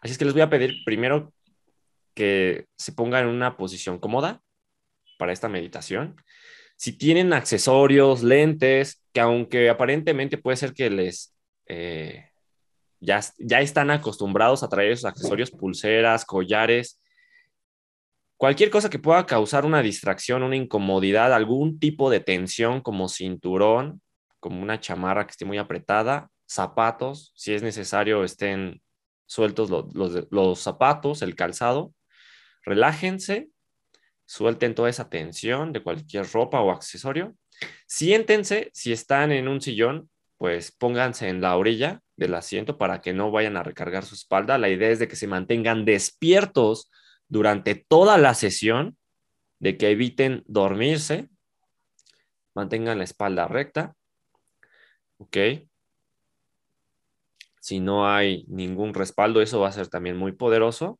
Así es que les voy a pedir primero que se pongan en una posición cómoda para esta meditación. Si tienen accesorios, lentes, que aunque aparentemente puede ser que les eh, ya, ya están acostumbrados a traer esos accesorios, pulseras, collares, cualquier cosa que pueda causar una distracción, una incomodidad, algún tipo de tensión como cinturón, como una chamarra que esté muy apretada, zapatos, si es necesario estén sueltos los, zapatos, el calzado, relájense, suelten toda esa tensión de cualquier ropa o accesorio, siéntense, si están en un sillón, pues pónganse en la orilla del asiento para que no vayan a recargar su espalda. La idea es de que se mantengan despiertos durante toda la sesión, de que eviten dormirse, mantengan la espalda recta, ¿ok? Si no hay ningún respaldo, eso va a ser también muy poderoso.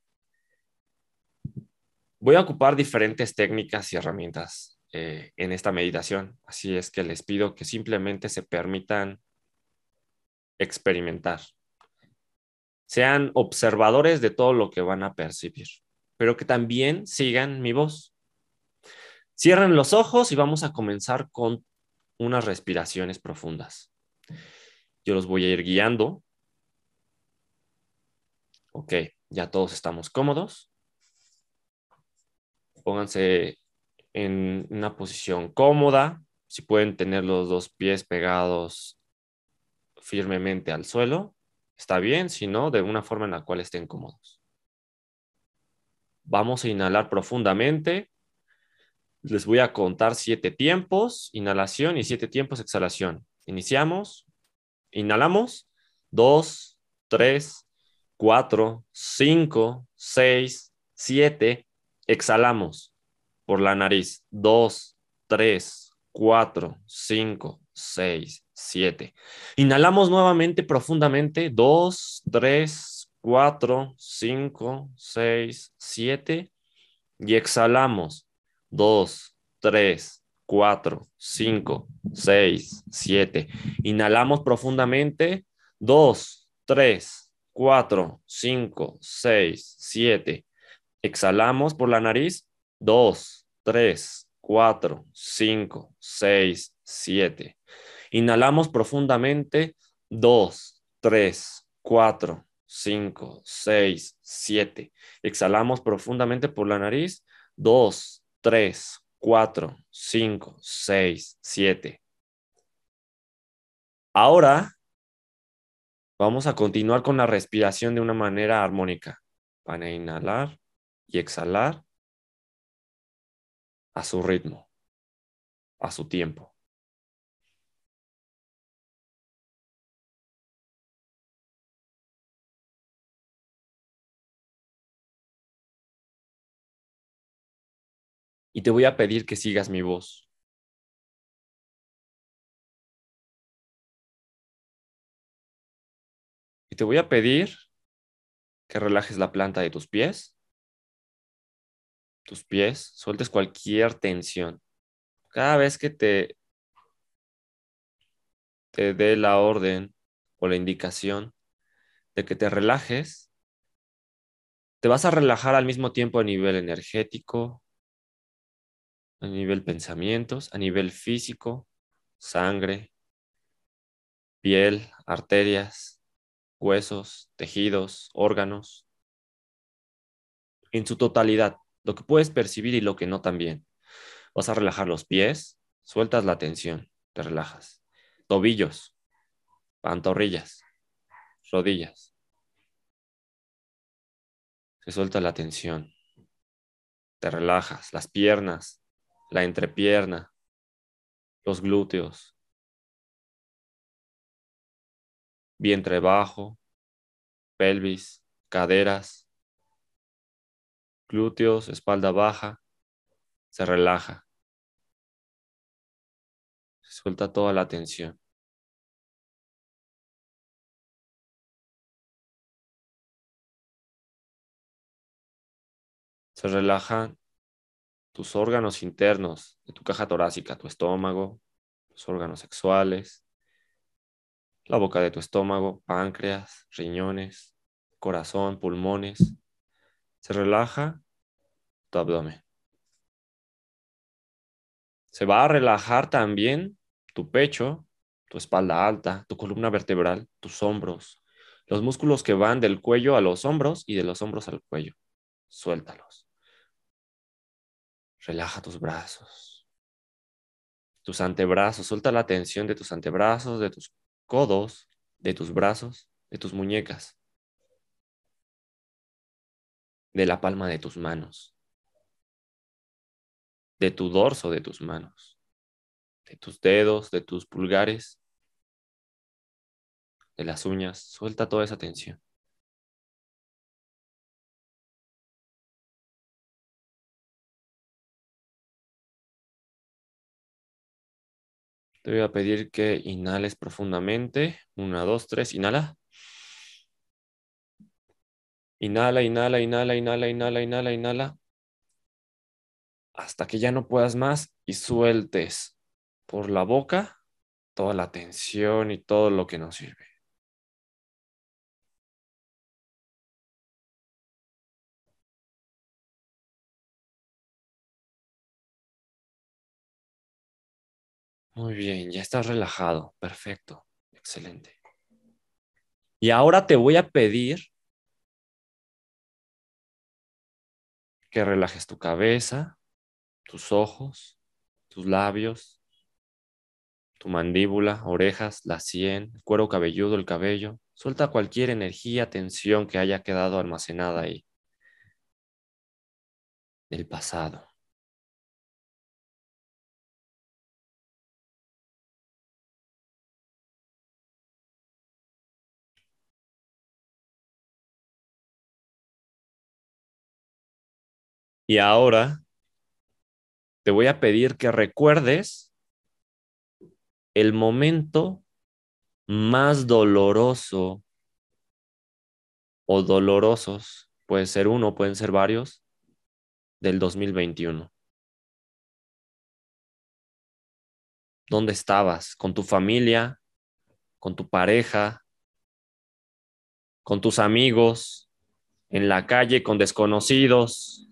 Voy a ocupar diferentes técnicas y herramientas eh, en esta meditación, así es que les pido que simplemente se permitan experimentar. Sean observadores de todo lo que van a percibir, pero que también sigan mi voz. Cierren los ojos y vamos a comenzar con unas respiraciones profundas. Yo los voy a ir guiando Ok, ya todos estamos cómodos. Pónganse en una posición cómoda. Si pueden tener los dos pies pegados firmemente al suelo, está bien. Si no, de una forma en la cual estén cómodos. Vamos a inhalar profundamente. Les voy a contar siete tiempos, inhalación y siete tiempos, exhalación. Iniciamos. Inhalamos. Dos, tres, 4, 5, 6, 7. Exhalamos por la nariz. 2, 3, 4, 5, 6, 7. Inhalamos nuevamente profundamente. 2, 3, 4, 5, 6, 7. Y exhalamos. 2, 3, 4, 5, 6, 7. Inhalamos profundamente. 2, 3, 4, 5, 6, 7. Exhalamos por la nariz. 2, 3, 4, 5, 6, 7. Inhalamos profundamente. 2, 3, 4, 5, 6, 7. Exhalamos profundamente por la nariz. 2, 3, 4, 5, 6, 7. Ahora Vamos a continuar con la respiración de una manera armónica. Van a inhalar y exhalar a su ritmo, a su tiempo. Y te voy a pedir que sigas mi voz. Te voy a pedir que relajes la planta de tus pies, tus pies, sueltes cualquier tensión. Cada vez que te, te dé la orden o la indicación de que te relajes, te vas a relajar al mismo tiempo a nivel energético, a nivel pensamientos, a nivel físico, sangre, piel, arterias, huesos, tejidos, órganos, en su totalidad, lo que puedes percibir y lo que no también. Vas a relajar los pies, sueltas la tensión, te relajas. Tobillos, pantorrillas, rodillas. Se suelta la tensión. Te relajas. Las piernas, la entrepierna, los glúteos, vientre bajo, pelvis, caderas, glúteos, espalda baja, se relaja. Se suelta toda la tensión. Se relajan tus órganos internos de tu caja torácica, tu estómago, tus órganos sexuales, la boca de tu estómago, páncreas, riñones, corazón, pulmones. Se relaja tu abdomen. Se va a relajar también tu pecho, tu espalda alta, tu columna vertebral, tus hombros, los músculos que van del cuello a los hombros y de los hombros al cuello. Suéltalos. Relaja tus brazos, tus antebrazos. Suelta la tensión de tus antebrazos, de tus codos, de tus brazos, de tus muñecas, de la palma de tus manos, de tu dorso de tus manos, de tus dedos, de tus pulgares, de las uñas. Suelta toda esa tensión. Te voy a pedir que inhales profundamente. Una, dos, tres. Inhala. Inhala, inhala, inhala, inhala, inhala, inhala, inhala. Hasta que ya no puedas más y sueltes por la boca toda la tensión y todo lo que nos sirve. Muy bien, ya estás relajado. Perfecto. Excelente. Y ahora te voy a pedir que relajes tu cabeza, tus ojos, tus labios, tu mandíbula, orejas, la sien, el cuero cabelludo, el cabello. Suelta cualquier energía, tensión que haya quedado almacenada ahí del pasado. Y ahora te voy a pedir que recuerdes el momento más doloroso o dolorosos, puede ser uno, pueden ser varios, del 2021. ¿Dónde estabas? ¿Con tu familia? ¿Con tu pareja? ¿Con tus amigos? ¿En la calle con desconocidos?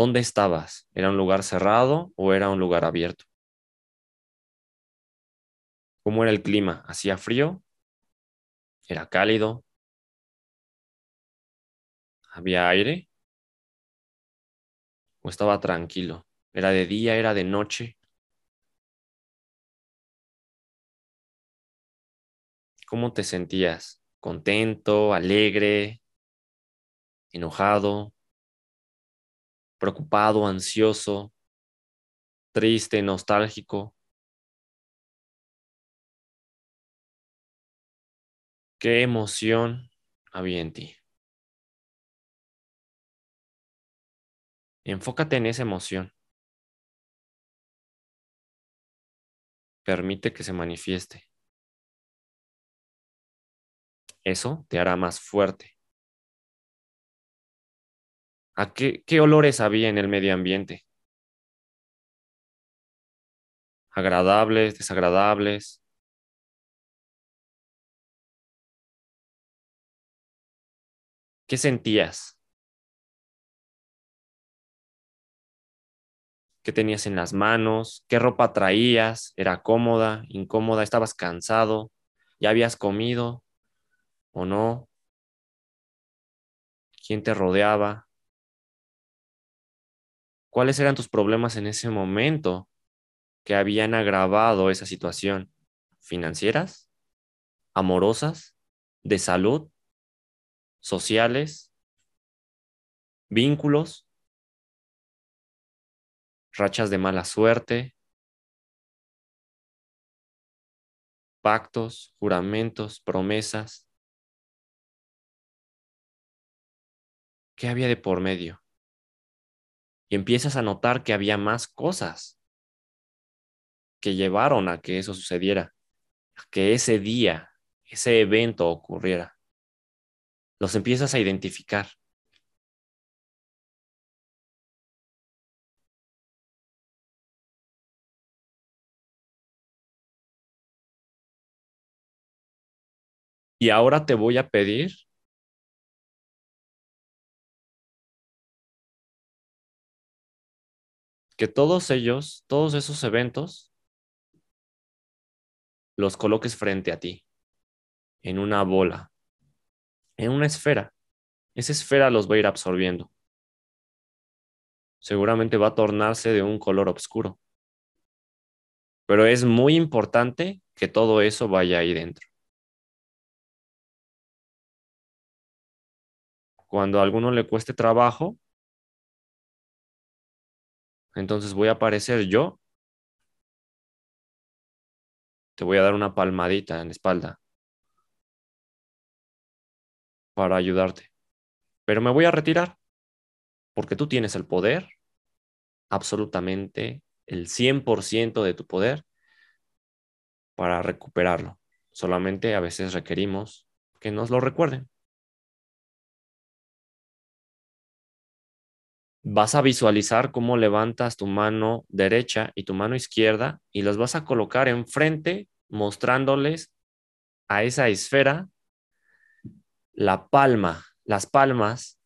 ¿Dónde estabas? ¿Era un lugar cerrado o era un lugar abierto? ¿Cómo era el clima? ¿Hacía frío? ¿Era cálido? ¿Había aire? ¿O estaba tranquilo? ¿Era de día? ¿Era de noche? ¿Cómo te sentías? ¿Contento? ¿Alegre? ¿Enojado? Preocupado, ansioso, triste, nostálgico. ¿Qué emoción había en ti? Enfócate en esa emoción. Permite que se manifieste. Eso te hará más fuerte. ¿A qué, qué olores había en el medio ambiente? agradables, desagradables. ¿Qué sentías? ¿Qué tenías en las manos? ¿Qué ropa traías? ¿Era cómoda, incómoda? ¿Estabas cansado? ¿Ya habías comido o no? ¿Quién te rodeaba? ¿Cuáles eran tus problemas en ese momento que habían agravado esa situación? ¿Financieras? ¿Amorosas? ¿De salud? ¿Sociales? ¿Vínculos? ¿Rachas de mala suerte? ¿Pactos? ¿Juramentos? ¿Promesas? ¿Qué había de por medio? Y empiezas a notar que había más cosas que llevaron a que eso sucediera, a que ese día, ese evento ocurriera. Los empiezas a identificar. Y ahora te voy a pedir que todos ellos, todos esos eventos, los coloques frente a ti, en una bola, en una esfera. Esa esfera los va a ir absorbiendo. Seguramente va a tornarse de un color oscuro. Pero es muy importante que todo eso vaya ahí dentro. Cuando a alguno le cueste trabajo, entonces voy a aparecer yo. Te voy a dar una palmadita en la espalda para ayudarte. Pero me voy a retirar porque tú tienes el poder, absolutamente el 100% de tu poder para recuperarlo. Solamente a veces requerimos que nos lo recuerden. Vas a visualizar cómo levantas tu mano derecha y tu mano izquierda y las vas a colocar enfrente mostrándoles a esa esfera la palma, las palmas,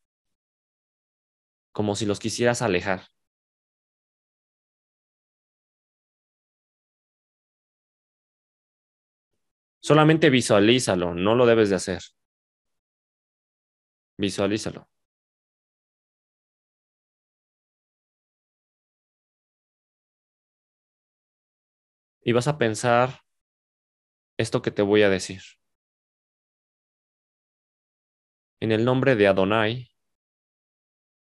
como si los quisieras alejar. Solamente visualízalo, no lo debes de hacer. Visualízalo. Y vas a pensar esto que te voy a decir. En el nombre de Adonai,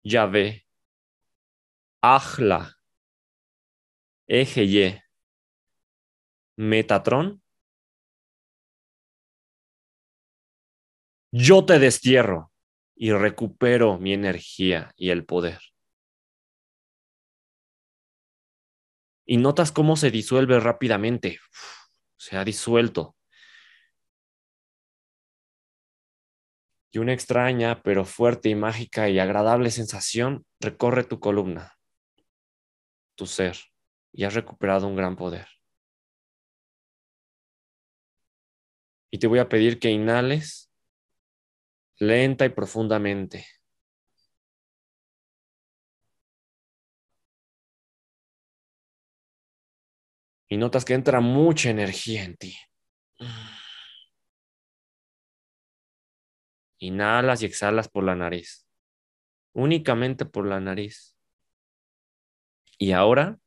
Yahvé, Ahla, Ejeye, Metatron, yo te destierro y recupero mi energía y el poder. Y notas cómo se disuelve rápidamente. Se ha disuelto. Y una extraña, pero fuerte y mágica y agradable sensación recorre tu columna, tu ser, y has recuperado un gran poder. Y te voy a pedir que inhales lenta y profundamente. Y notas que entra mucha energía en ti. Inhalas y exhalas por la nariz, únicamente por la nariz. Y ahora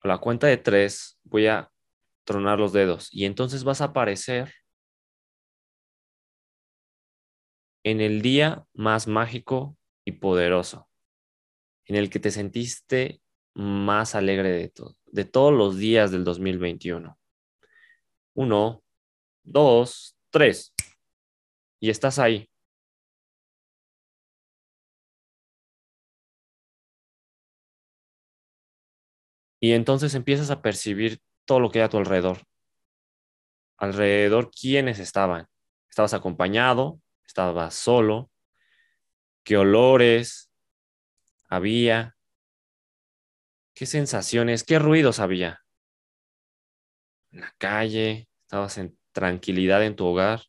a la cuenta de tres voy a tronar los dedos y entonces vas a aparecer en el día más mágico y poderoso en el que te sentiste más alegre de, todo, de todos los días del 2021. Uno, dos, tres. Y estás ahí. Y entonces empiezas a percibir todo lo que hay a tu alrededor. Alrededor, ¿quiénes estaban? ¿Estabas acompañado? ¿Estabas solo? ¿Qué olores? Había? ¿Qué sensaciones, qué ruidos había? En la calle, estabas en tranquilidad en tu hogar.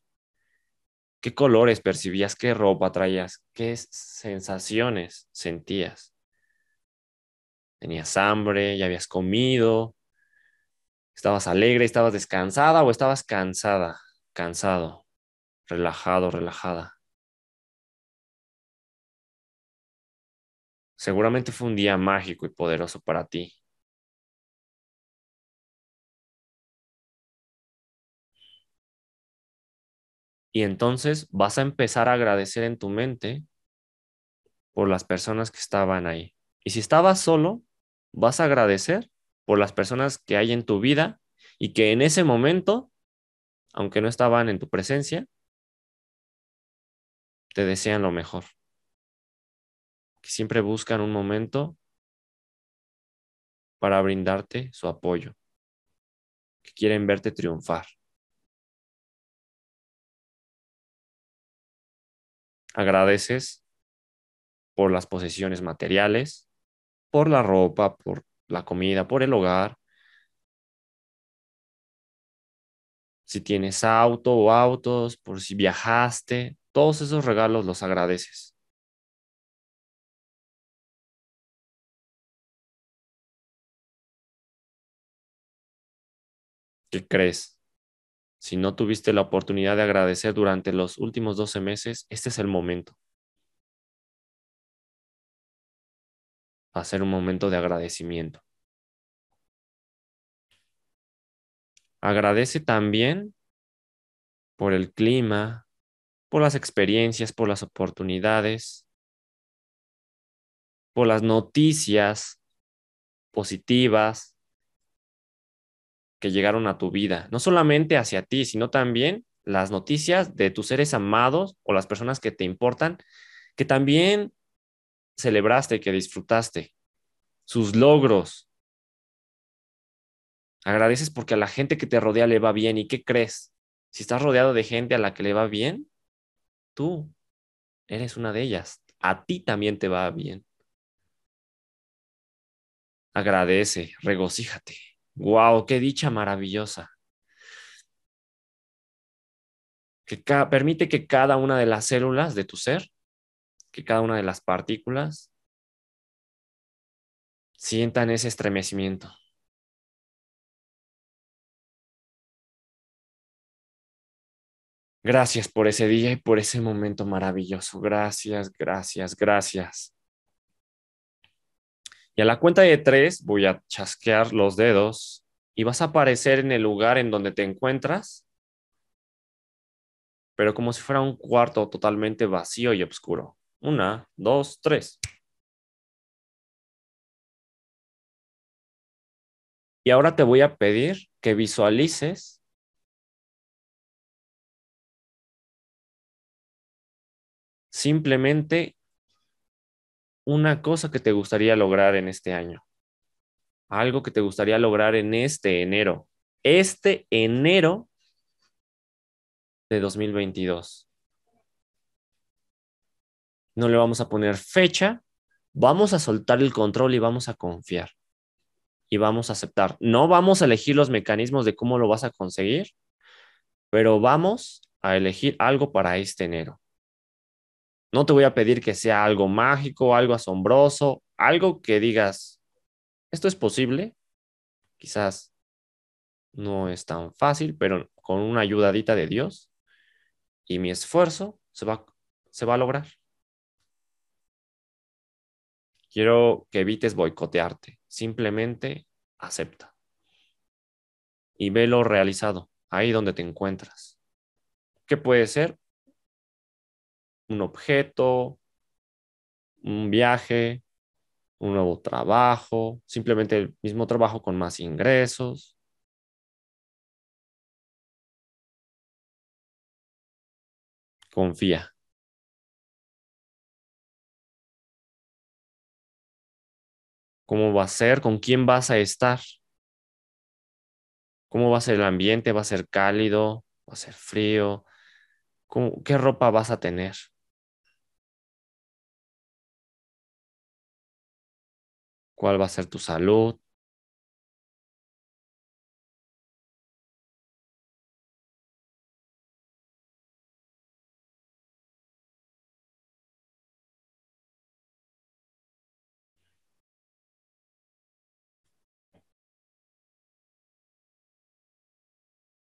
¿Qué colores percibías? ¿Qué ropa traías? ¿Qué sensaciones sentías? ¿Tenías hambre? ¿Ya habías comido? ¿Estabas alegre? ¿Estabas descansada o estabas cansada? Cansado, relajado, relajada. Seguramente fue un día mágico y poderoso para ti. Y entonces vas a empezar a agradecer en tu mente por las personas que estaban ahí. Y si estabas solo, vas a agradecer por las personas que hay en tu vida y que en ese momento, aunque no estaban en tu presencia, te desean lo mejor que siempre buscan un momento para brindarte su apoyo, que quieren verte triunfar. Agradeces por las posesiones materiales, por la ropa, por la comida, por el hogar, Si tienes auto o autos, por si viajaste, todos esos regalos los agradeces. ¿Qué crees? Si no tuviste la oportunidad de agradecer durante los últimos 12 meses, este es el momento. Va a ser un momento de agradecimiento. Agradece también por el clima, por las experiencias, por las oportunidades, por las noticias positivas que llegaron a tu vida, no solamente hacia ti, sino también las noticias de tus seres amados o las personas que te importan, que también celebraste, que disfrutaste, sus logros. Agradeces porque a la gente que te rodea le va bien. ¿Y qué crees? Si estás rodeado de gente a la que le va bien, tú eres una de ellas. A ti también te va bien. Agradece, regocíjate. ¡Wow! ¡Qué dicha maravillosa! Que permite que cada una de las células de tu ser, que cada una de las partículas, sientan ese estremecimiento. Gracias por ese día y por ese momento maravilloso. Gracias, gracias, gracias. Y a la cuenta de tres voy a chasquear los dedos y vas a aparecer en el lugar en donde te encuentras, pero como si fuera un cuarto totalmente vacío y oscuro. Una, dos, tres. Y ahora te voy a pedir que visualices simplemente una cosa que te gustaría lograr en este año. Algo que te gustaría lograr en este enero. Este enero de 2022. No le vamos a poner fecha, vamos a soltar el control y vamos a confiar. Y vamos a aceptar. No vamos a elegir los mecanismos de cómo lo vas a conseguir, pero vamos a elegir algo para este enero. No te voy a pedir que sea algo mágico, algo asombroso, algo que digas, esto es posible. Quizás no es tan fácil, pero con una ayudadita de Dios y mi esfuerzo se va, se va a lograr. Quiero que evites boicotearte. Simplemente acepta. Y velo realizado, ahí donde te encuentras. ¿Qué puede ser? Un objeto, un viaje, un nuevo trabajo, simplemente el mismo trabajo con más ingresos. Confía. ¿Cómo va a ser? ¿Con quién vas a estar? ¿Cómo va a ser el ambiente? ¿Va a ser cálido? ¿Va a ser frío? ¿Qué ropa vas a tener? Cuál va a ser tu salud.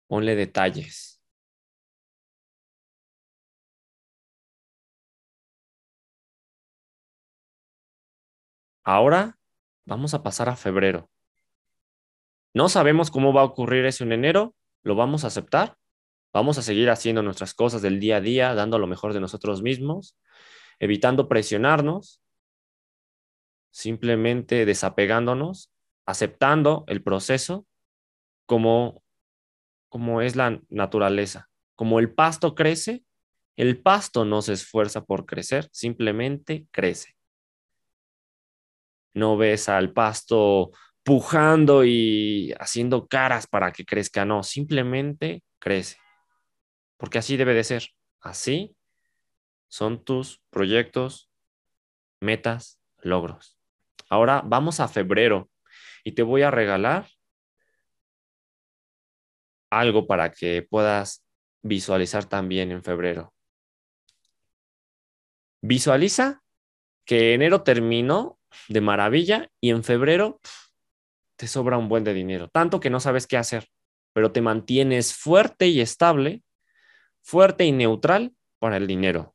Ponle detalles. Ahora Vamos a pasar a febrero. No sabemos cómo va a ocurrir eso en enero, lo vamos a aceptar. Vamos a seguir haciendo nuestras cosas del día a día, dando lo mejor de nosotros mismos, evitando presionarnos, simplemente desapegándonos, aceptando el proceso como, como es la naturaleza. Como el pasto crece, el pasto no se esfuerza por crecer, simplemente crece no ves al pasto pujando y haciendo caras para que crezca, no, simplemente crece. Porque así debe de ser. Así son tus proyectos, metas, logros. Ahora vamos a febrero y te voy a regalar algo para que puedas visualizar también en febrero. Visualiza que enero terminó de maravilla y en febrero te sobra un buen de dinero, tanto que no sabes qué hacer, pero te mantienes fuerte y estable, fuerte y neutral para el dinero.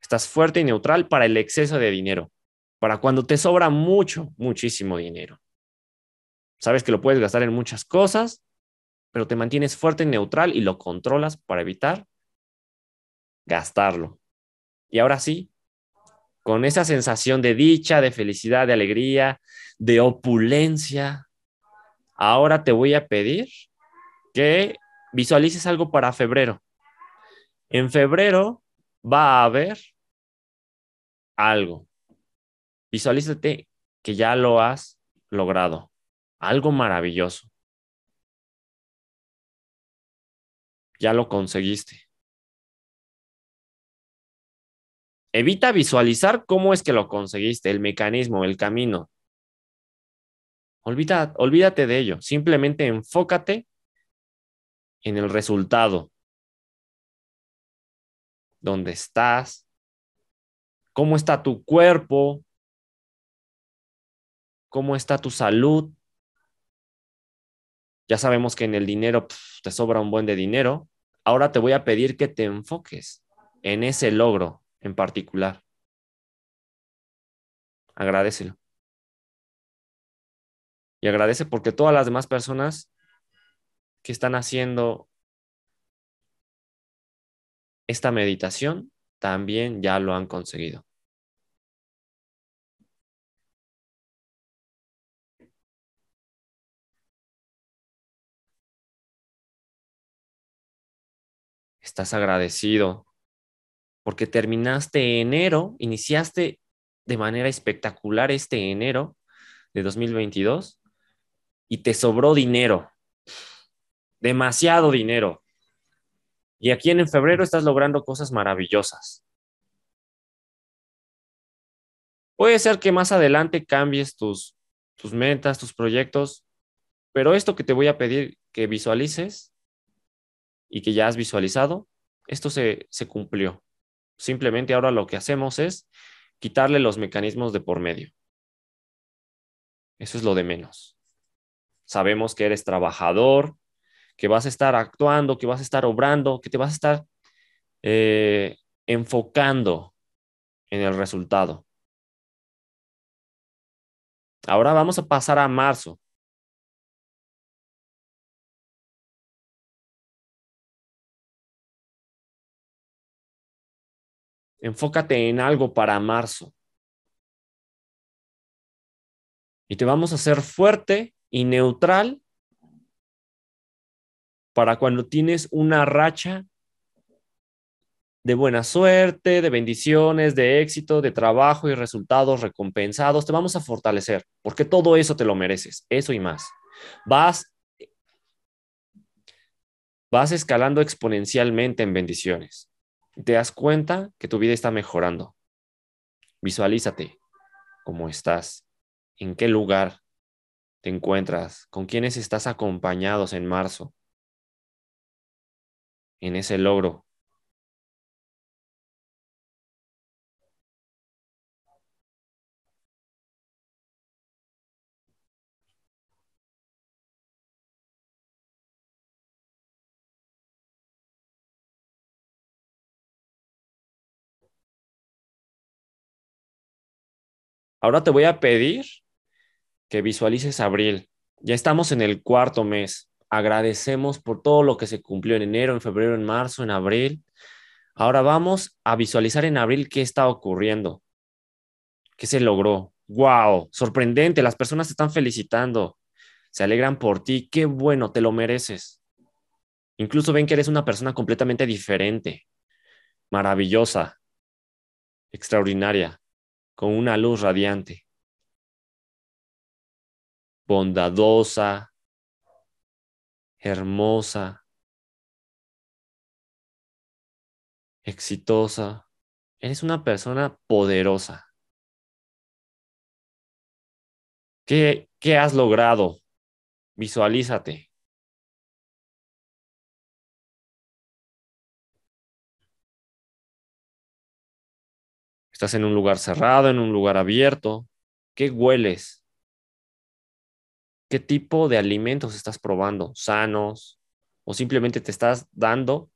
Estás fuerte y neutral para el exceso de dinero, para cuando te sobra mucho, muchísimo dinero. Sabes que lo puedes gastar en muchas cosas, pero te mantienes fuerte y neutral y lo controlas para evitar gastarlo. Y ahora sí, con esa sensación de dicha, de felicidad, de alegría, de opulencia, ahora te voy a pedir que visualices algo para febrero. En febrero va a haber algo. Visualízate que ya lo has logrado. Algo maravilloso. Ya lo conseguiste. Evita visualizar cómo es que lo conseguiste, el mecanismo, el camino. Olvídate de ello. Simplemente enfócate en el resultado. ¿Dónde estás? ¿Cómo está tu cuerpo? ¿Cómo está tu salud? Ya sabemos que en el dinero te sobra un buen de dinero. Ahora te voy a pedir que te enfoques en ese logro, en particular. Agradecelo. Y agradece porque todas las demás personas que están haciendo esta meditación también ya lo han conseguido. Estás agradecido porque terminaste enero, iniciaste de manera espectacular este enero de 2022 y te sobró dinero, demasiado dinero. Y aquí en febrero estás logrando cosas maravillosas. Puede ser que más adelante cambies tus, tus metas, tus proyectos, pero esto que te voy a pedir que visualices y que ya has visualizado, esto se, se cumplió. Simplemente ahora lo que hacemos es quitarle los mecanismos de por medio. Eso es lo de menos. Sabemos que eres trabajador, que vas a estar actuando, que vas a estar obrando, que te vas a estar eh, enfocando en el resultado. Ahora vamos a pasar a marzo. Enfócate en algo para marzo. Y te vamos a hacer fuerte y neutral para cuando tienes una racha de buena suerte, de bendiciones, de éxito, de trabajo y resultados recompensados. Te vamos a fortalecer porque todo eso te lo mereces, eso y más. Vas vas escalando exponencialmente en bendiciones te das cuenta que tu vida está mejorando. Visualízate cómo estás, en qué lugar te encuentras, con quiénes estás acompañados en marzo, en ese logro Ahora te voy a pedir que visualices abril. Ya estamos en el cuarto mes. Agradecemos por todo lo que se cumplió en enero, en febrero, en marzo, en abril. Ahora vamos a visualizar en abril qué está ocurriendo. ¿Qué se logró? ¡Wow! Sorprendente. Las personas te están felicitando. Se alegran por ti. Qué bueno, te lo mereces. Incluso ven que eres una persona completamente diferente, maravillosa, extraordinaria con una luz radiante, bondadosa, hermosa, exitosa. Eres una persona poderosa. ¿Qué, qué has logrado? Visualízate. Estás en un lugar cerrado, en un lugar abierto. ¿Qué hueles? ¿Qué tipo de alimentos estás probando? ¿Sanos? ¿O simplemente te estás dando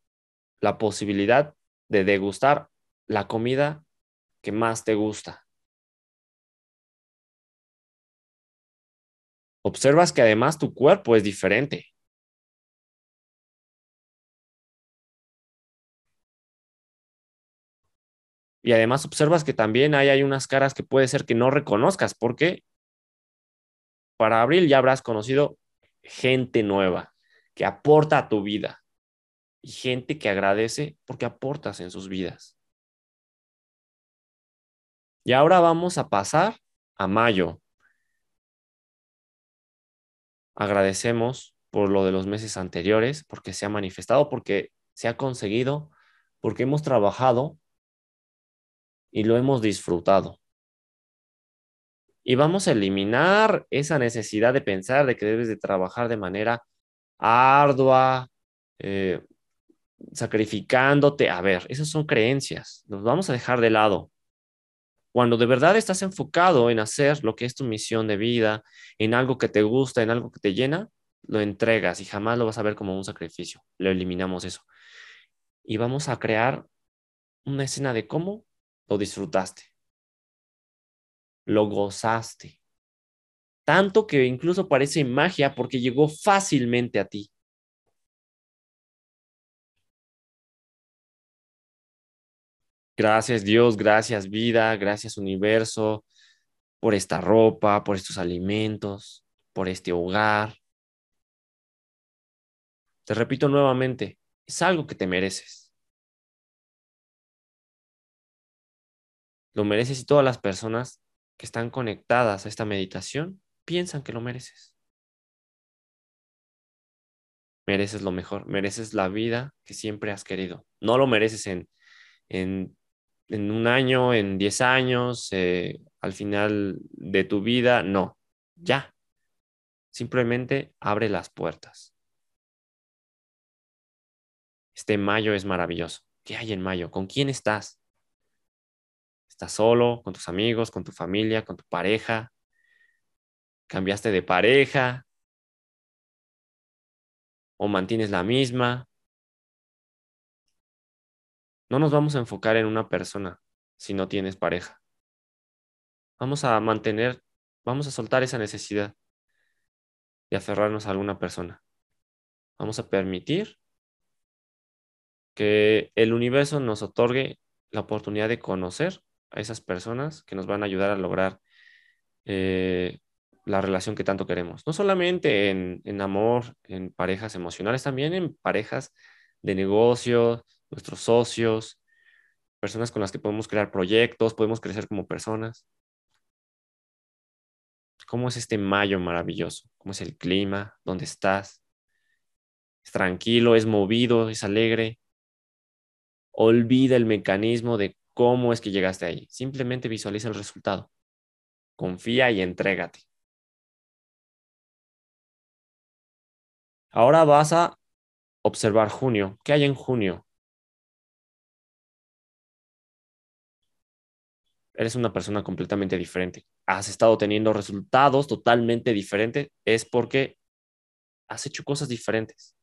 la posibilidad de degustar la comida que más te gusta? Observas que además tu cuerpo es diferente. Y además observas que también hay, hay unas caras que puede ser que no reconozcas, porque para abril ya habrás conocido gente nueva que aporta a tu vida y gente que agradece porque aportas en sus vidas. Y ahora vamos a pasar a mayo. Agradecemos por lo de los meses anteriores, porque se ha manifestado, porque se ha conseguido, porque hemos trabajado y lo hemos disfrutado. Y vamos a eliminar esa necesidad de pensar de que debes de trabajar de manera ardua, eh, sacrificándote. A ver, esas son creencias, los vamos a dejar de lado. Cuando de verdad estás enfocado en hacer lo que es tu misión de vida, en algo que te gusta, en algo que te llena, lo entregas y jamás lo vas a ver como un sacrificio. Lo eliminamos eso. Y vamos a crear una escena de cómo lo disfrutaste, lo gozaste. Tanto que incluso parece magia porque llegó fácilmente a ti. Gracias Dios, gracias vida, gracias universo por esta ropa, por estos alimentos, por este hogar. Te repito nuevamente, es algo que te mereces. Lo mereces y todas las personas que están conectadas a esta meditación piensan que lo mereces. Mereces lo mejor, mereces la vida que siempre has querido. No lo mereces en, en, un año, en diez años, eh, al final de tu vida, no, ya. Simplemente abre las puertas. Este mayo es maravilloso. ¿Qué hay en mayo? ¿Con quién estás? ¿Estás solo, con tus amigos, con tu familia, con tu pareja? ¿Cambiaste de pareja? ¿O mantienes la misma? No nos vamos a enfocar en una persona si no tienes pareja. Vamos a mantener, vamos a soltar esa necesidad de aferrarnos a alguna persona. Vamos a permitir que el universo nos otorgue la oportunidad de conocer a esas personas que nos van a ayudar a lograr eh, la relación que tanto queremos. No solamente en, en, amor, en parejas emocionales, también en parejas de negocio, nuestros socios, personas con las que podemos crear proyectos, podemos crecer como personas. ¿Cómo es este mayo maravilloso? ¿Cómo es el clima? ¿Dónde estás? ¿Es tranquilo? ¿Es movido? ¿Es alegre? Olvida el mecanismo de cómo es que llegaste ahí. Simplemente visualiza el resultado. Confía y entrégate. Ahora vas a observar junio. ¿Qué hay en junio? Eres una persona completamente diferente. Has estado teniendo resultados totalmente diferentes. Es porque has hecho cosas diferentes.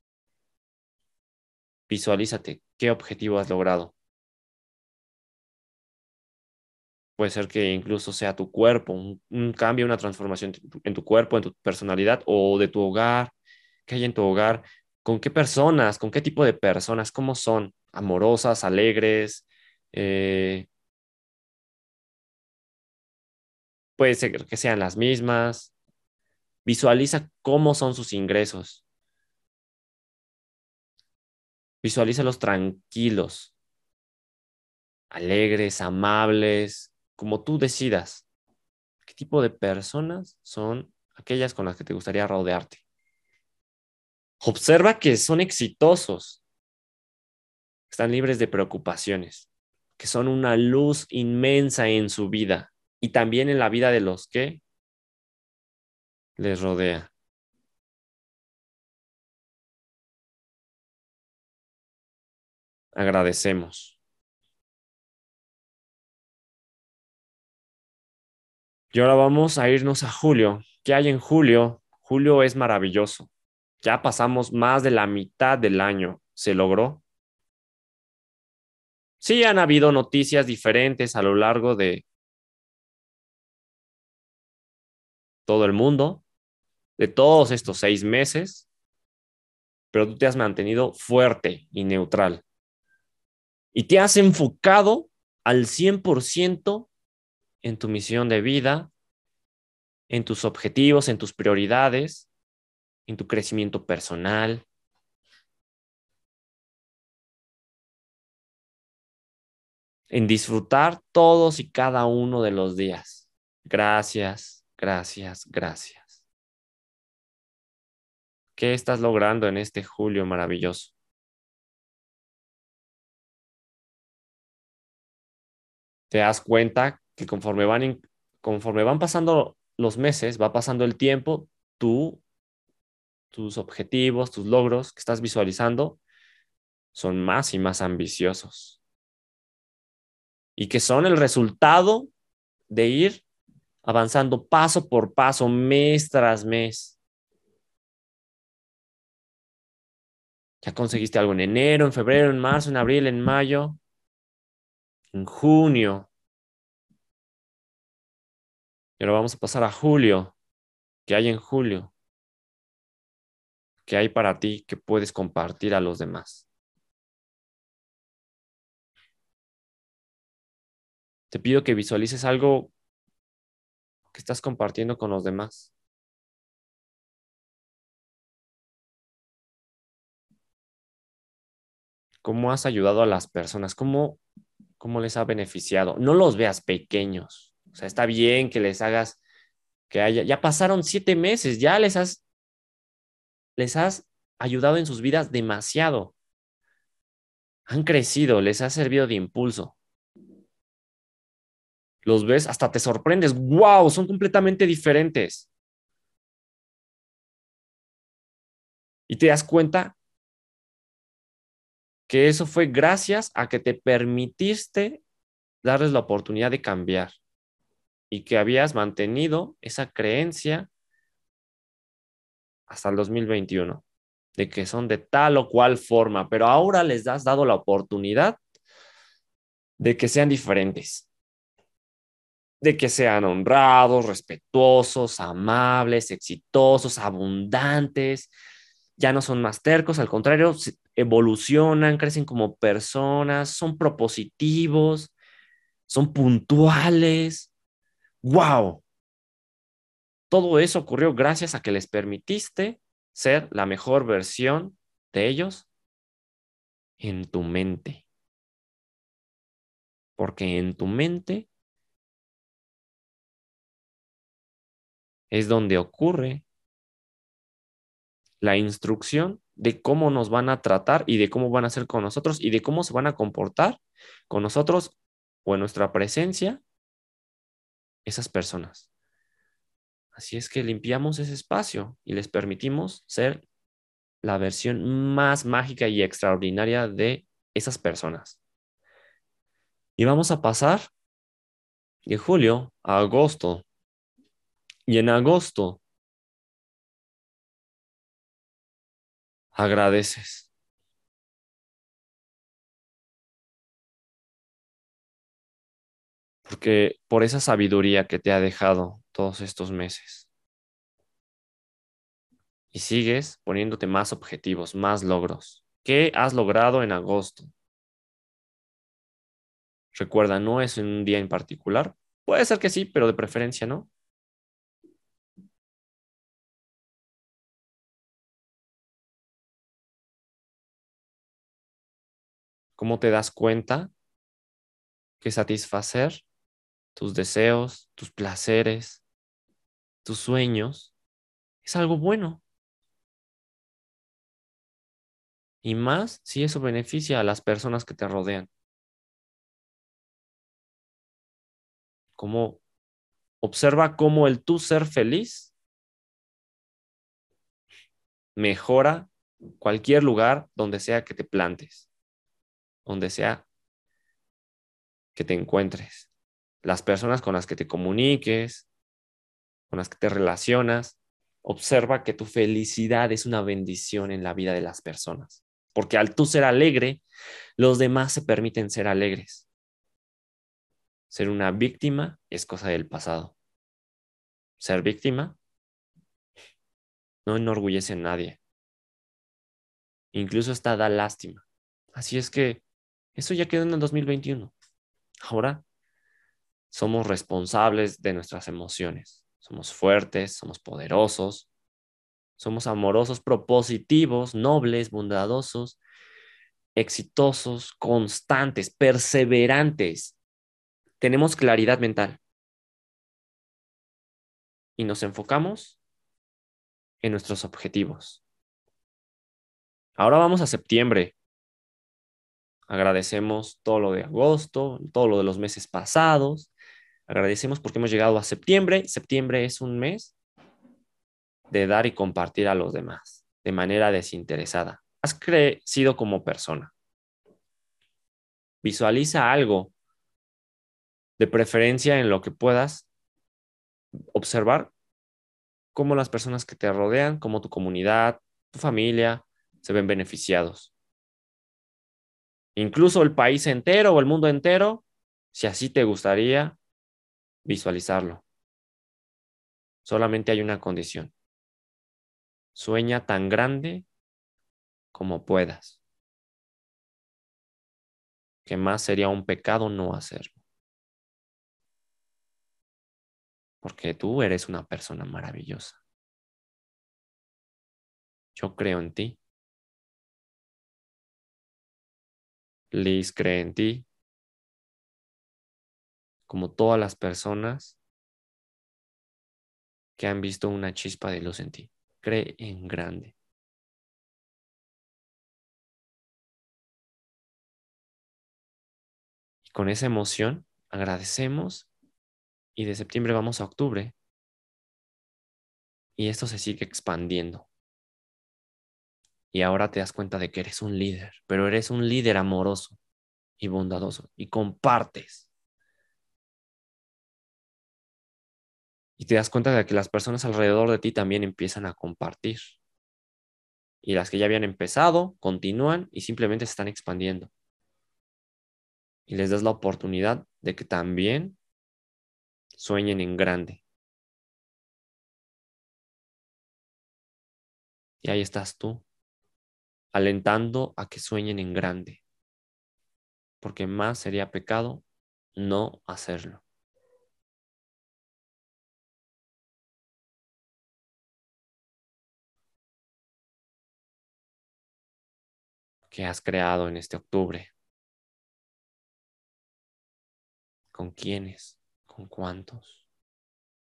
Visualízate. ¿Qué objetivo has logrado? Puede ser que incluso sea tu cuerpo, un, cambio, una transformación en tu, cuerpo, en tu personalidad o de tu hogar. ¿Qué hay en tu hogar? ¿Con qué personas? ¿Con qué tipo de personas? ¿Cómo son? ¿Amorosas, alegres? Eh, puede ser que sean las mismas. Visualiza cómo son sus ingresos. Visualízalos tranquilos, alegres, amables, como tú decidas qué tipo de personas son aquellas con las que te gustaría rodearte. Observa que son exitosos, están libres de preocupaciones, que son una luz inmensa en su vida y también en la vida de los que les rodea. Agradecemos. Y ahora vamos a irnos a julio. ¿Qué hay en julio? Julio es maravilloso. Ya pasamos más de la mitad del año. ¿Se logró? Sí, han habido noticias diferentes a lo largo de todo el mundo, de todos estos seis meses, pero tú te has mantenido fuerte y neutral. Y te has enfocado al 100% en tu misión de vida, en tus objetivos, en tus prioridades, en tu crecimiento personal. En disfrutar todos y cada uno de los días. Gracias, gracias, gracias. ¿Qué estás logrando en este julio maravilloso? Te das cuenta que conforme van, conforme van pasando los meses, va pasando el tiempo, tú, tus objetivos, tus logros que estás visualizando son más y más ambiciosos. Y que son el resultado de ir avanzando paso por paso, mes tras mes. Ya conseguiste algo en enero, en febrero, en marzo, en abril, en mayo, en junio. Y ahora vamos a pasar a julio. ¿Qué hay en julio? ¿Qué hay para ti que puedes compartir a los demás? Te pido que visualices algo que estás compartiendo con los demás. ¿Cómo has ayudado a las personas? ¿Cómo, cómo les ha beneficiado? No los veas pequeños. O sea, está bien que les hagas, que haya, ya pasaron siete meses, ya les has, les has ayudado en sus vidas demasiado. Han crecido, les ha servido de impulso. Los ves, hasta te sorprendes. ¡Wow! Son completamente diferentes. Y te das cuenta que eso fue gracias a que te permitiste darles la oportunidad de cambiar y que habías mantenido esa creencia hasta el 2021, de que son de tal o cual forma, pero ahora les has dado la oportunidad de que sean diferentes, de que sean honrados, respetuosos, amables, exitosos, abundantes, ya no son más tercos, al contrario, evolucionan, crecen como personas, son propositivos, son puntuales, ¡Wow! Todo eso ocurrió gracias a que les permitiste ser la mejor versión de ellos en tu mente. Porque en tu mente es donde ocurre la instrucción de cómo nos van a tratar y de cómo van a ser con nosotros y de cómo se van a comportar con nosotros o en nuestra presencia esas personas. Así es que limpiamos ese espacio y les permitimos ser la versión más mágica y extraordinaria de esas personas. Y vamos a pasar de julio a agosto. Y en agosto agradeces. Porque por esa sabiduría que te ha dejado todos estos meses. Y sigues poniéndote más objetivos, más logros. ¿Qué has logrado en agosto? Recuerda, no es en un día en particular. Puede ser que sí, pero de preferencia no. ¿Cómo te das cuenta que satisfacer tus deseos, tus placeres, tus sueños, es algo bueno. Y más si eso beneficia a las personas que te rodean. Como observa cómo el tú ser feliz mejora cualquier lugar donde sea que te plantes, donde sea que te encuentres las personas con las que te comuniques, con las que te relacionas. Observa que tu felicidad es una bendición en la vida de las personas, porque al tú ser alegre, los demás se permiten ser alegres. Ser una víctima es cosa del pasado. Ser víctima no enorgullece a nadie. Incluso hasta da lástima. Así es que eso ya quedó en el 2021. Ahora somos responsables de nuestras emociones. Somos fuertes, somos poderosos, somos amorosos, propositivos, nobles, bondadosos, exitosos, constantes, perseverantes. Tenemos claridad mental. Y nos enfocamos en nuestros objetivos. Ahora vamos a septiembre. Agradecemos todo lo de agosto, todo lo de los meses pasados. Agradecemos porque hemos llegado a septiembre. Septiembre es un mes de dar y compartir a los demás de manera desinteresada. Has crecido como persona. Visualiza algo, de preferencia en lo que puedas observar cómo las personas que te rodean, como tu comunidad, tu familia, se ven beneficiados. Incluso el país entero o el mundo entero, si así te gustaría visualizarlo. Solamente hay una condición. Sueña tan grande como puedas. Que más sería un pecado no hacerlo. Porque tú eres una persona maravillosa. Yo creo en ti. Liz cree en ti. Como todas las personas que han visto una chispa de luz en ti. Cree en grande. Y con esa emoción agradecemos y de septiembre vamos a octubre. Y esto se sigue expandiendo. Y ahora te das cuenta de que eres un líder, pero eres un líder amoroso y bondadoso y compartes. Y te das cuenta de que las personas alrededor de ti también empiezan a compartir. Y las que ya habían empezado continúan y simplemente se están expandiendo. Y les das la oportunidad de que también sueñen en grande. Y ahí estás tú, alentando a que sueñen en grande, porque más sería pecado no hacerlo. ¿Qué has creado en este octubre? ¿Con quiénes? ¿Con cuántos?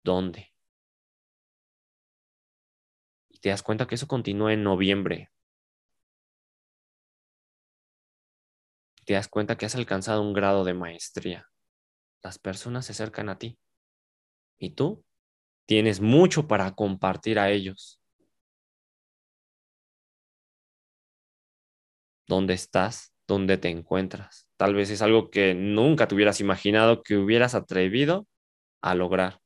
¿Dónde? Y te das cuenta que eso continúa en noviembre. Te das cuenta que has alcanzado un grado de maestría. Las personas se acercan a ti. Y tú tienes mucho para compartir a ellos. ¿Dónde estás? ¿Dónde te encuentras? Tal vez es algo que nunca te hubieras imaginado que hubieras atrevido a lograr.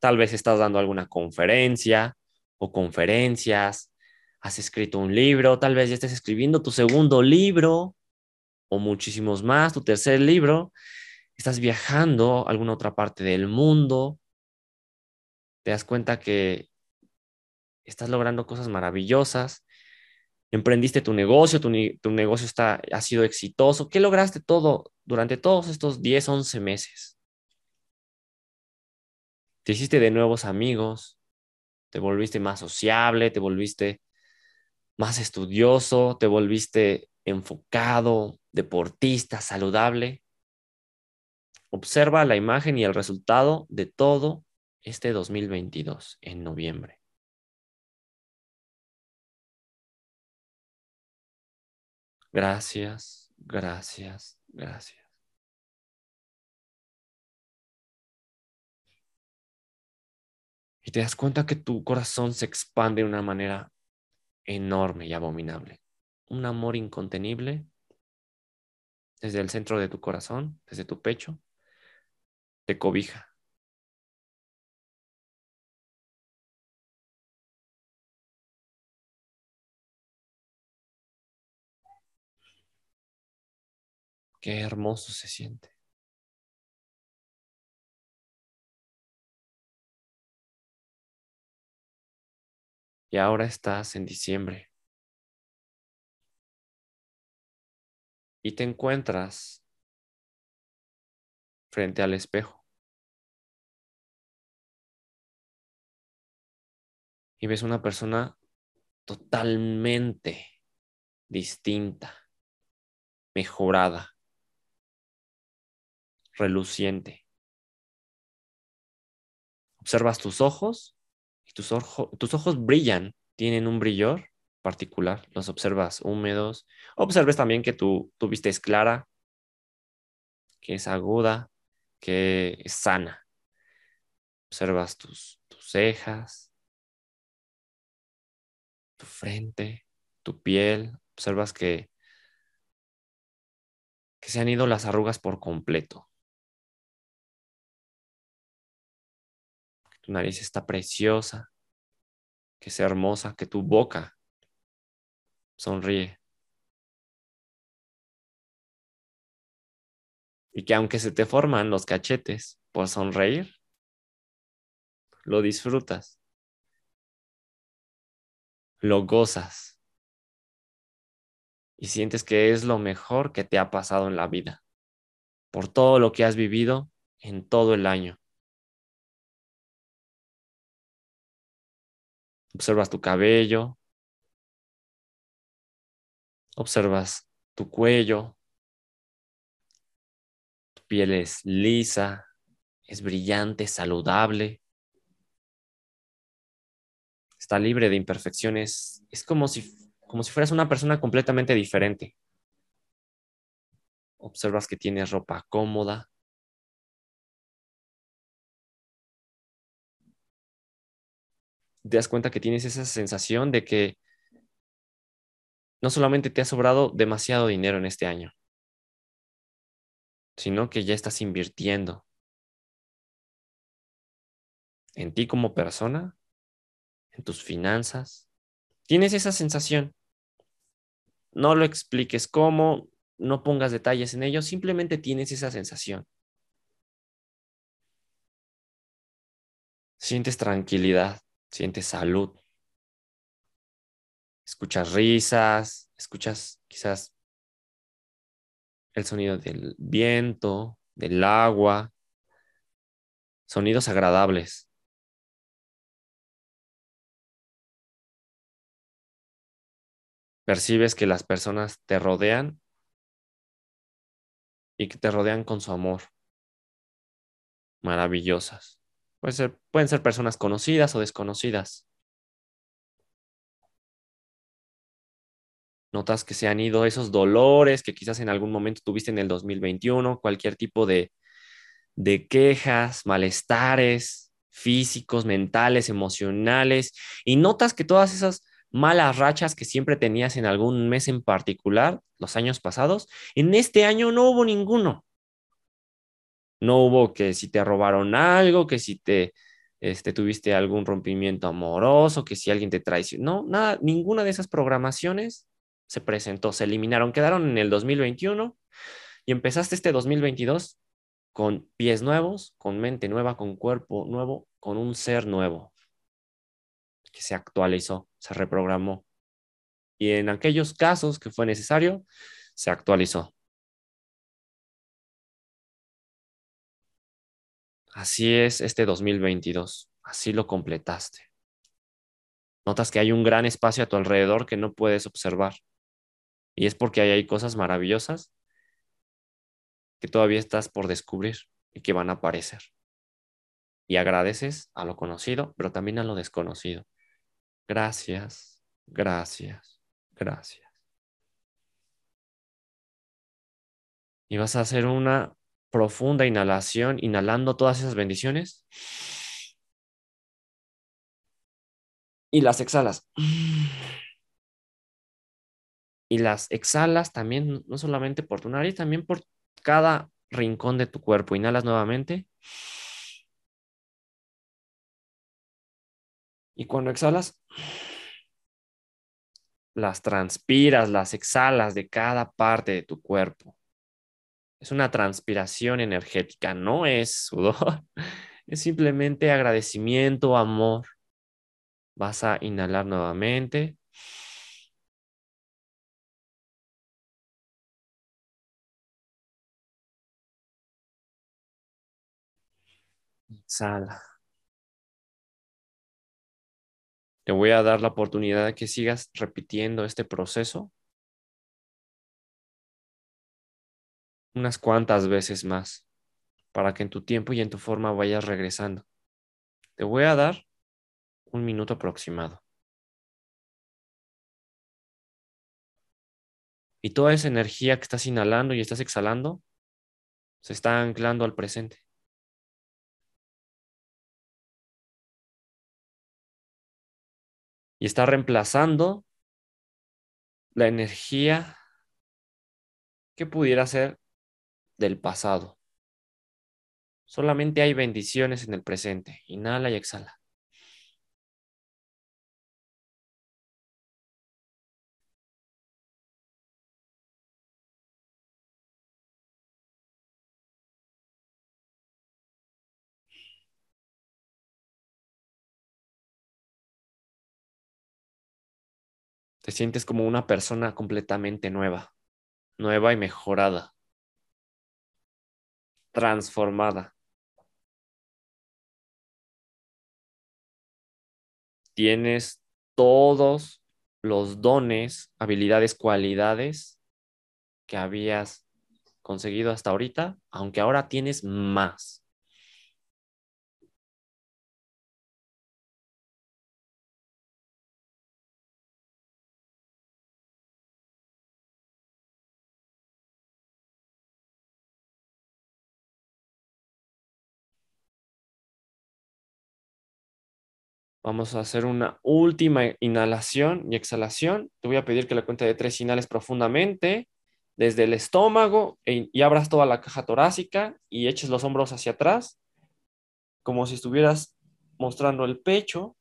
Tal vez estás dando alguna conferencia o conferencias, has escrito un libro, tal vez ya estés escribiendo tu segundo libro o muchísimos más, tu tercer libro, estás viajando a alguna otra parte del mundo, te das cuenta que estás logrando cosas maravillosas emprendiste tu negocio, tu, negocio está, ha sido exitoso. ¿Qué lograste todo durante todos estos 10, 11 meses? Te hiciste de nuevos amigos, te volviste más sociable, te volviste más estudioso, te volviste enfocado, deportista, saludable. Observa la imagen y el resultado de todo este 2022 en noviembre. Gracias, gracias, gracias. Y te das cuenta que tu corazón se expande de una manera enorme y abominable. Un amor incontenible desde el centro de tu corazón, desde tu pecho, te cobija. Qué hermoso se siente. Y ahora estás en diciembre. Y te encuentras frente al espejo. Y ves una persona totalmente distinta, mejorada, reluciente. Observas tus ojos y tus, tus ojos brillan, tienen un brillo particular. Los observas húmedos. Observes también que tu, tu vista es clara, que es aguda, que es sana. Observas tus, tus cejas, tu frente, tu piel. Observas que, que se han ido las arrugas por completo. Tu nariz está preciosa, que es hermosa, que tu boca sonríe. Y que aunque se te forman los cachetes por sonreír, lo disfrutas, lo gozas y sientes que es lo mejor que te ha pasado en la vida, por todo lo que has vivido en todo el año. Observas tu cabello, observas tu cuello, tu piel es lisa, es brillante, saludable, está libre de imperfecciones, es como si, como si fueras una persona completamente diferente. Observas que tienes ropa cómoda, te das cuenta que tienes esa sensación de que no solamente te ha sobrado demasiado dinero en este año, sino que ya estás invirtiendo en ti como persona, en tus finanzas. Tienes esa sensación. No lo expliques cómo, no pongas detalles en ello, simplemente tienes esa sensación. Sientes tranquilidad, sientes salud, escuchas risas, escuchas quizás el sonido del viento, del agua, sonidos agradables. Percibes que las personas te rodean y que te rodean con su amor. Maravillosas. Pueden ser personas conocidas o desconocidas. notas que se han ido esos dolores que quizás en algún momento tuviste en el 2021, cualquier tipo de, de quejas, malestares físicos, mentales, emocionales, y notas que todas esas malas rachas que siempre tenías en algún mes en particular, los años pasados, en este año no hubo ninguno. No hubo que si te robaron algo, que si te este, tuviste algún rompimiento amoroso, que si alguien te traicionó, no, nada, ninguna de esas programaciones se presentó, se eliminaron, quedaron en el 2021 y empezaste este 2022 con pies nuevos, con mente nueva, con cuerpo nuevo, con un ser nuevo que se actualizó, se reprogramó. Y en aquellos casos que fue necesario, se actualizó. Así es este 2022, así lo completaste. Notas que hay un gran espacio a tu alrededor que no puedes observar. Y es porque ahí hay cosas maravillosas que todavía estás por descubrir y que van a aparecer. Y agradeces a lo conocido, pero también a lo desconocido. Gracias, gracias, gracias. Y vas a hacer una profunda inhalación, inhalando todas esas bendiciones. Y las exhalas y las exhalas también, no solamente por tu nariz, también por cada rincón de tu cuerpo. Inhalas nuevamente. Y cuando exhalas, las transpiras, las exhalas de cada parte de tu cuerpo. Es una transpiración energética, no es sudor. Es simplemente agradecimiento, amor. Vas a inhalar nuevamente. Exhala. Te voy a dar la oportunidad de que sigas repitiendo este proceso unas cuantas veces más para que en tu tiempo y en tu forma vayas regresando. Te voy a dar un minuto aproximado. Y toda esa energía que estás inhalando y estás exhalando se está anclando al presente. Y está reemplazando la energía que pudiera ser del pasado. Solamente hay bendiciones en el presente. Inhala y exhala. Te sientes como una persona completamente nueva, nueva y mejorada, transformada. Tienes todos los dones, habilidades, cualidades que habías conseguido hasta ahorita, aunque ahora tienes más. Vamos a hacer una última inhalación y exhalación. Te voy a pedir que la cuenta de tres inhales profundamente desde el estómago e y abras toda la caja torácica y eches los hombros hacia atrás, como si estuvieras mostrando el pecho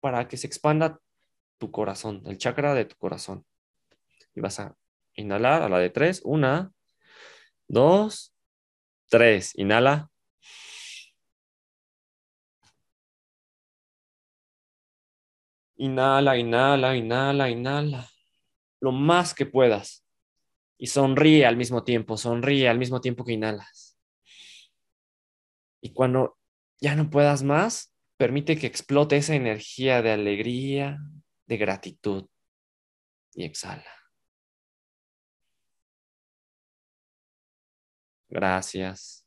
para que se expanda tu corazón, el chakra de tu corazón. Y vas a inhalar a la de tres. Una, dos, tres. Inhala. Inhala, inhala, inhala, inhala. Lo más que puedas. Y sonríe al mismo tiempo, sonríe al mismo tiempo que inhalas. Y cuando ya no puedas más, permite que explote esa energía de alegría, de gratitud. Y exhala. Gracias,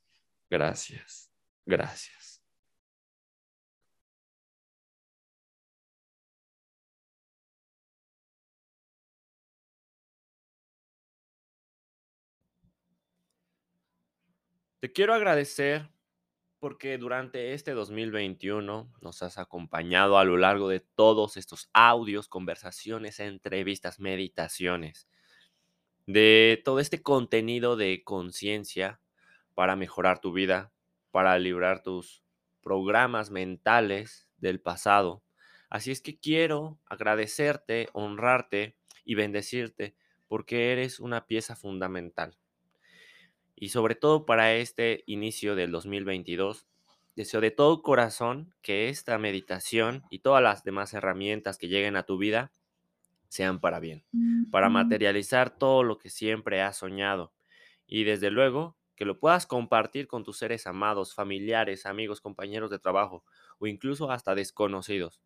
gracias, gracias. Te quiero agradecer porque durante este 2021 nos has acompañado a lo largo de todos estos audios, conversaciones, entrevistas, meditaciones, de todo este contenido de conciencia para mejorar tu vida, para librar tus programas mentales del pasado. Así es que quiero agradecerte, honrarte y bendecirte porque eres una pieza fundamental y sobre todo para este inicio del 2022, deseo de todo corazón que esta meditación y todas las demás herramientas que lleguen a tu vida sean para bien, para materializar todo lo que siempre has soñado y desde luego que lo puedas compartir con tus seres amados, familiares, amigos, compañeros de trabajo o incluso hasta desconocidos,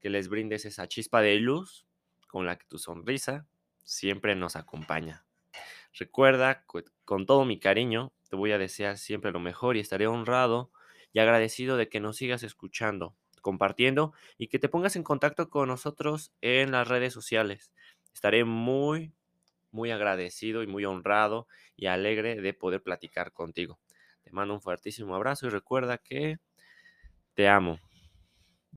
que les brindes esa chispa de luz con la que tu sonrisa siempre nos acompaña. Recuerda, con todo mi cariño, te voy a desear siempre lo mejor y estaré honrado y agradecido de que nos sigas escuchando, compartiendo y que te pongas en contacto con nosotros en las redes sociales. Estaré muy, muy agradecido y muy honrado y alegre de poder platicar contigo. Te mando un fuertísimo abrazo y recuerda que te amo.